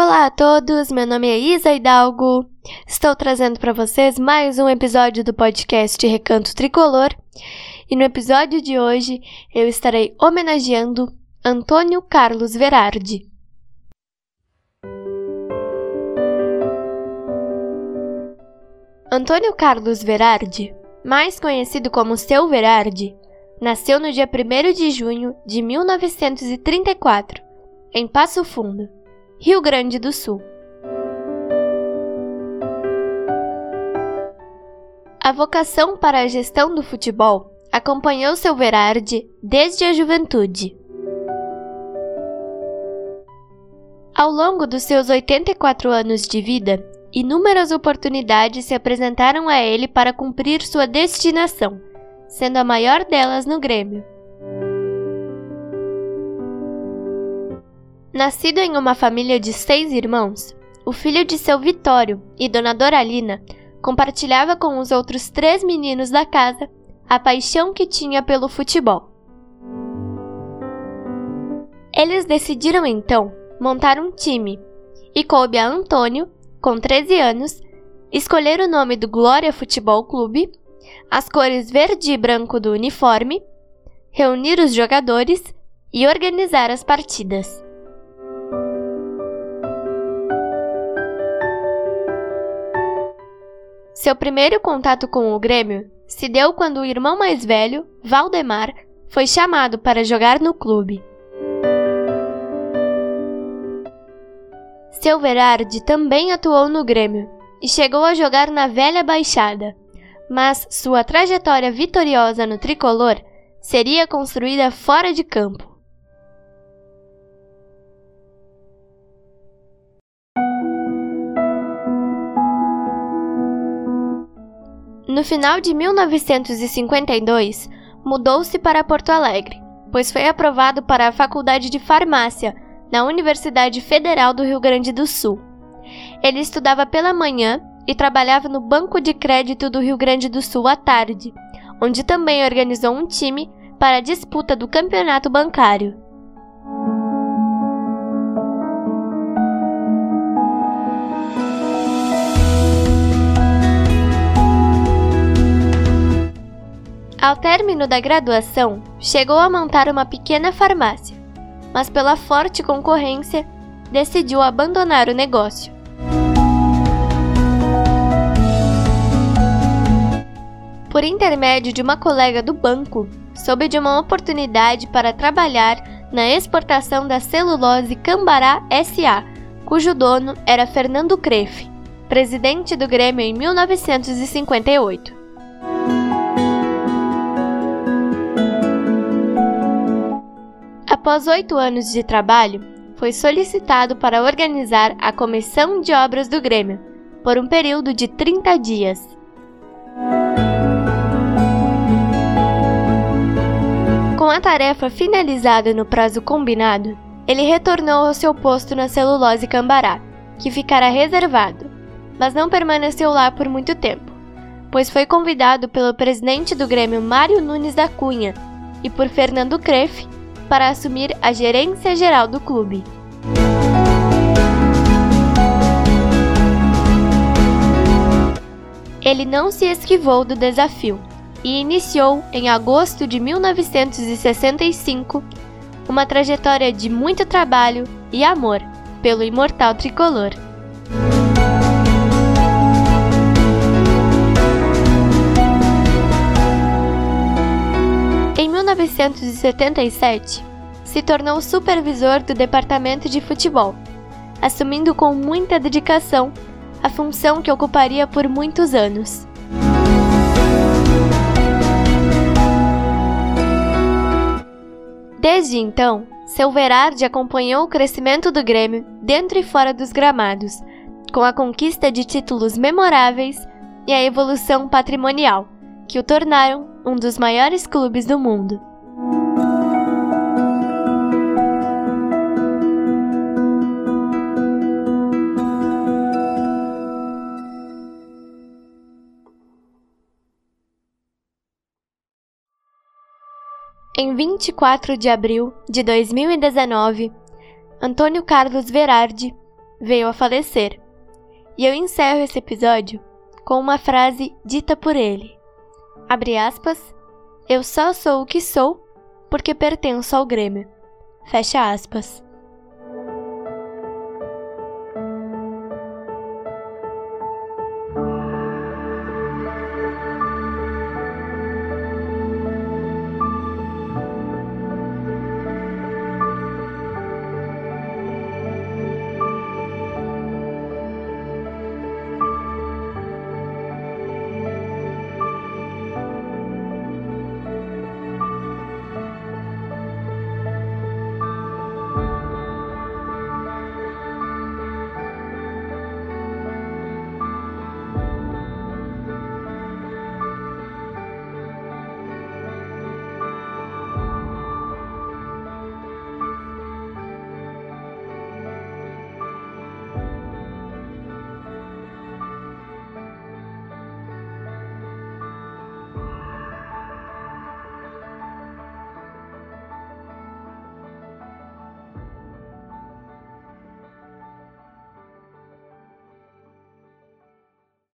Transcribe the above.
Olá a todos, meu nome é Isa Hidalgo. Estou trazendo para vocês mais um episódio do podcast Recanto Tricolor. E no episódio de hoje eu estarei homenageando Antônio Carlos Verardi. Antônio Carlos Verardi, mais conhecido como Seu Verardi, nasceu no dia 1 de junho de 1934, em Passo Fundo, Rio Grande do Sul. A vocação para a gestão do futebol acompanhou seu Verardi desde a juventude. Ao longo dos seus 84 anos de vida, inúmeras oportunidades se apresentaram a ele para cumprir sua destinação, sendo a maior delas no Grêmio. Nascido em uma família de seis irmãos, o filho de seu Vitório e Dona Doralina compartilhava com os outros três meninos da casa a paixão que tinha pelo futebol. Eles decidiram então montar um time e coube a Antônio, com 13 anos, escolher o nome do Glória Futebol Clube, as cores verde e branco do uniforme, reunir os jogadores e organizar as partidas. Seu primeiro contato com o Grêmio se deu quando o irmão mais velho, Valdemar, foi chamado para jogar no clube. Seu Verardi também atuou no Grêmio e chegou a jogar na velha Baixada, mas sua trajetória vitoriosa no tricolor seria construída fora de campo. No final de 1952, mudou-se para Porto Alegre, pois foi aprovado para a Faculdade de Farmácia na Universidade Federal do Rio Grande do Sul. Ele estudava pela manhã e trabalhava no Banco de Crédito do Rio Grande do Sul à tarde, onde também organizou um time para a disputa do campeonato bancário. Ao término da graduação, chegou a montar uma pequena farmácia, mas pela forte concorrência, decidiu abandonar o negócio. Por intermédio de uma colega do banco, soube de uma oportunidade para trabalhar na exportação da celulose Cambará SA, cujo dono era Fernando Crefe, presidente do Grêmio em 1958. Após oito anos de trabalho, foi solicitado para organizar a Comissão de Obras do Grêmio, por um período de 30 dias. Com a tarefa finalizada no prazo combinado, ele retornou ao seu posto na celulose Cambará, que ficara reservado, mas não permaneceu lá por muito tempo, pois foi convidado pelo presidente do Grêmio Mário Nunes da Cunha e por Fernando Crefe para assumir a gerência geral do clube. Ele não se esquivou do desafio e iniciou, em agosto de 1965, uma trajetória de muito trabalho e amor pelo imortal tricolor. 1977, se tornou supervisor do departamento de futebol, assumindo com muita dedicação a função que ocuparia por muitos anos. Desde então, seu Verardi acompanhou o crescimento do Grêmio dentro e fora dos gramados, com a conquista de títulos memoráveis e a evolução patrimonial, que o tornaram um dos maiores clubes do mundo. Em 24 de abril de 2019, Antônio Carlos Verardi veio a falecer. E eu encerro esse episódio com uma frase dita por ele. Abre aspas. Eu só sou o que sou porque pertenço ao Grêmio. Fecha aspas.